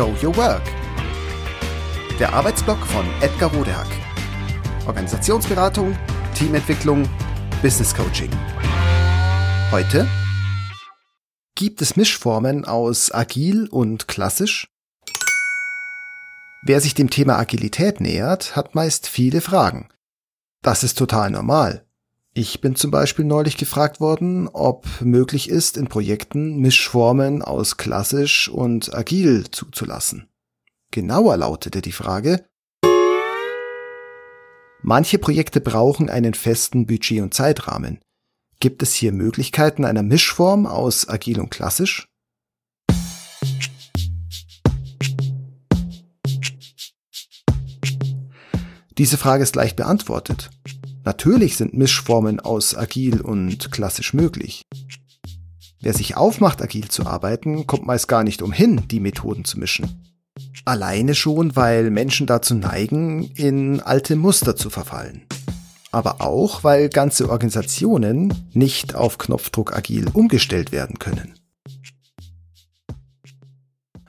Show Your Work. Der Arbeitsblock von Edgar Rodehack. Organisationsberatung, Teamentwicklung, Business Coaching. Heute gibt es Mischformen aus agil und klassisch. Wer sich dem Thema Agilität nähert, hat meist viele Fragen. Das ist total normal. Ich bin zum Beispiel neulich gefragt worden, ob möglich ist, in Projekten Mischformen aus klassisch und agil zuzulassen. Genauer lautete die Frage, Manche Projekte brauchen einen festen Budget- und Zeitrahmen. Gibt es hier Möglichkeiten einer Mischform aus agil und klassisch? Diese Frage ist leicht beantwortet. Natürlich sind Mischformen aus agil und klassisch möglich. Wer sich aufmacht, agil zu arbeiten, kommt meist gar nicht umhin, die Methoden zu mischen. Alleine schon, weil Menschen dazu neigen, in alte Muster zu verfallen. Aber auch, weil ganze Organisationen nicht auf Knopfdruck agil umgestellt werden können.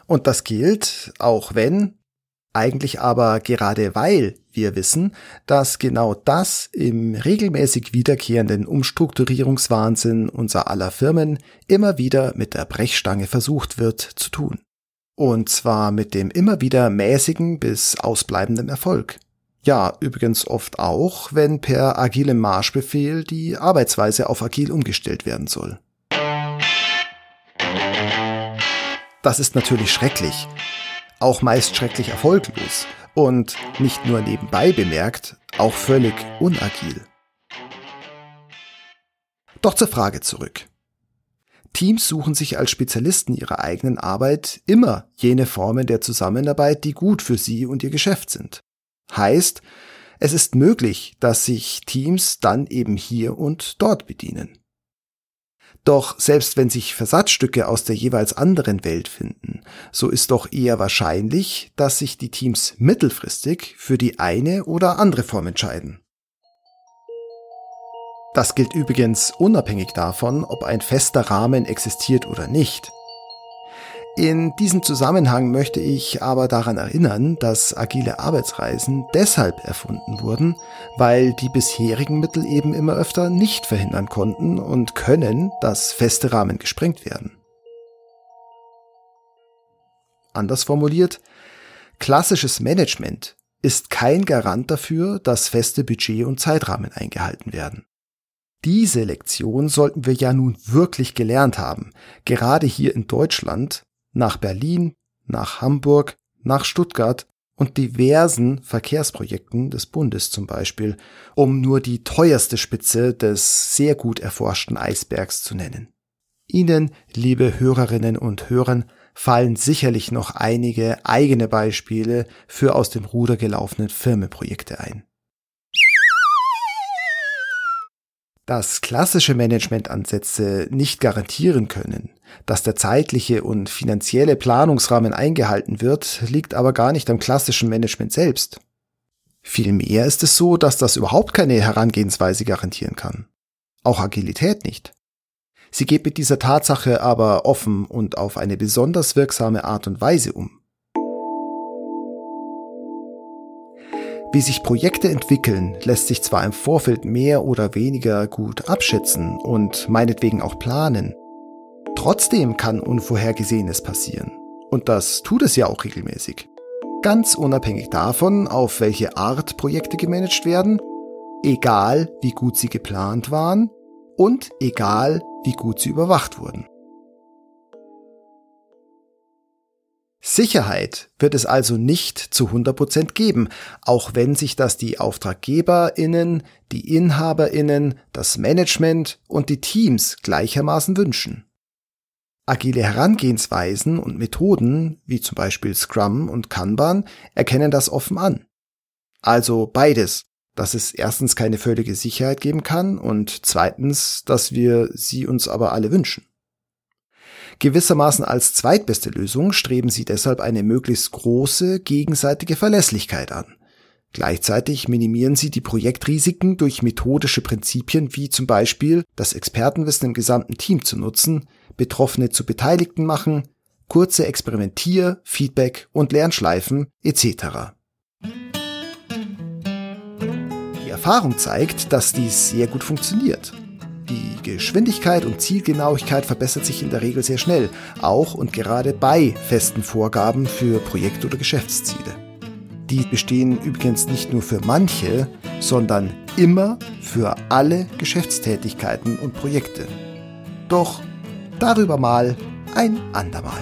Und das gilt, auch wenn, eigentlich aber gerade weil wir wissen, dass genau das im regelmäßig wiederkehrenden Umstrukturierungswahnsinn unser aller Firmen immer wieder mit der Brechstange versucht wird zu tun. Und zwar mit dem immer wieder mäßigen bis ausbleibenden Erfolg. Ja, übrigens oft auch, wenn per agilem Marschbefehl die Arbeitsweise auf agil umgestellt werden soll. Das ist natürlich schrecklich, auch meist schrecklich erfolglos und nicht nur nebenbei bemerkt, auch völlig unagil. Doch zur Frage zurück. Teams suchen sich als Spezialisten ihrer eigenen Arbeit immer jene Formen der Zusammenarbeit, die gut für sie und ihr Geschäft sind. Heißt, es ist möglich, dass sich Teams dann eben hier und dort bedienen. Doch selbst wenn sich Versatzstücke aus der jeweils anderen Welt finden, so ist doch eher wahrscheinlich, dass sich die Teams mittelfristig für die eine oder andere Form entscheiden. Das gilt übrigens unabhängig davon, ob ein fester Rahmen existiert oder nicht. In diesem Zusammenhang möchte ich aber daran erinnern, dass agile Arbeitsreisen deshalb erfunden wurden, weil die bisherigen Mittel eben immer öfter nicht verhindern konnten und können, dass feste Rahmen gesprengt werden. Anders formuliert, klassisches Management ist kein Garant dafür, dass feste Budget- und Zeitrahmen eingehalten werden. Diese Lektion sollten wir ja nun wirklich gelernt haben, gerade hier in Deutschland, nach Berlin, nach Hamburg, nach Stuttgart und diversen Verkehrsprojekten des Bundes zum Beispiel, um nur die teuerste Spitze des sehr gut erforschten Eisbergs zu nennen. Ihnen, liebe Hörerinnen und Hörern, fallen sicherlich noch einige eigene Beispiele für aus dem Ruder gelaufenen Firmenprojekte ein. Dass klassische Managementansätze nicht garantieren können, dass der zeitliche und finanzielle Planungsrahmen eingehalten wird, liegt aber gar nicht am klassischen Management selbst. Vielmehr ist es so, dass das überhaupt keine Herangehensweise garantieren kann. Auch Agilität nicht. Sie geht mit dieser Tatsache aber offen und auf eine besonders wirksame Art und Weise um. Wie sich Projekte entwickeln, lässt sich zwar im Vorfeld mehr oder weniger gut abschätzen und meinetwegen auch planen. Trotzdem kann Unvorhergesehenes passieren. Und das tut es ja auch regelmäßig. Ganz unabhängig davon, auf welche Art Projekte gemanagt werden, egal wie gut sie geplant waren und egal wie gut sie überwacht wurden. Sicherheit wird es also nicht zu 100% geben, auch wenn sich das die Auftraggeberinnen, die Inhaberinnen, das Management und die Teams gleichermaßen wünschen. Agile Herangehensweisen und Methoden, wie zum Beispiel Scrum und Kanban, erkennen das offen an. Also beides, dass es erstens keine völlige Sicherheit geben kann und zweitens, dass wir sie uns aber alle wünschen. Gewissermaßen als zweitbeste Lösung streben sie deshalb eine möglichst große gegenseitige Verlässlichkeit an. Gleichzeitig minimieren sie die Projektrisiken durch methodische Prinzipien wie zum Beispiel das Expertenwissen im gesamten Team zu nutzen, Betroffene zu Beteiligten machen, kurze Experimentier-, Feedback- und Lernschleifen etc. Die Erfahrung zeigt, dass dies sehr gut funktioniert. Geschwindigkeit und Zielgenauigkeit verbessert sich in der Regel sehr schnell, auch und gerade bei festen Vorgaben für Projekt- oder Geschäftsziele. Die bestehen übrigens nicht nur für manche, sondern immer für alle Geschäftstätigkeiten und Projekte. Doch darüber mal ein andermal.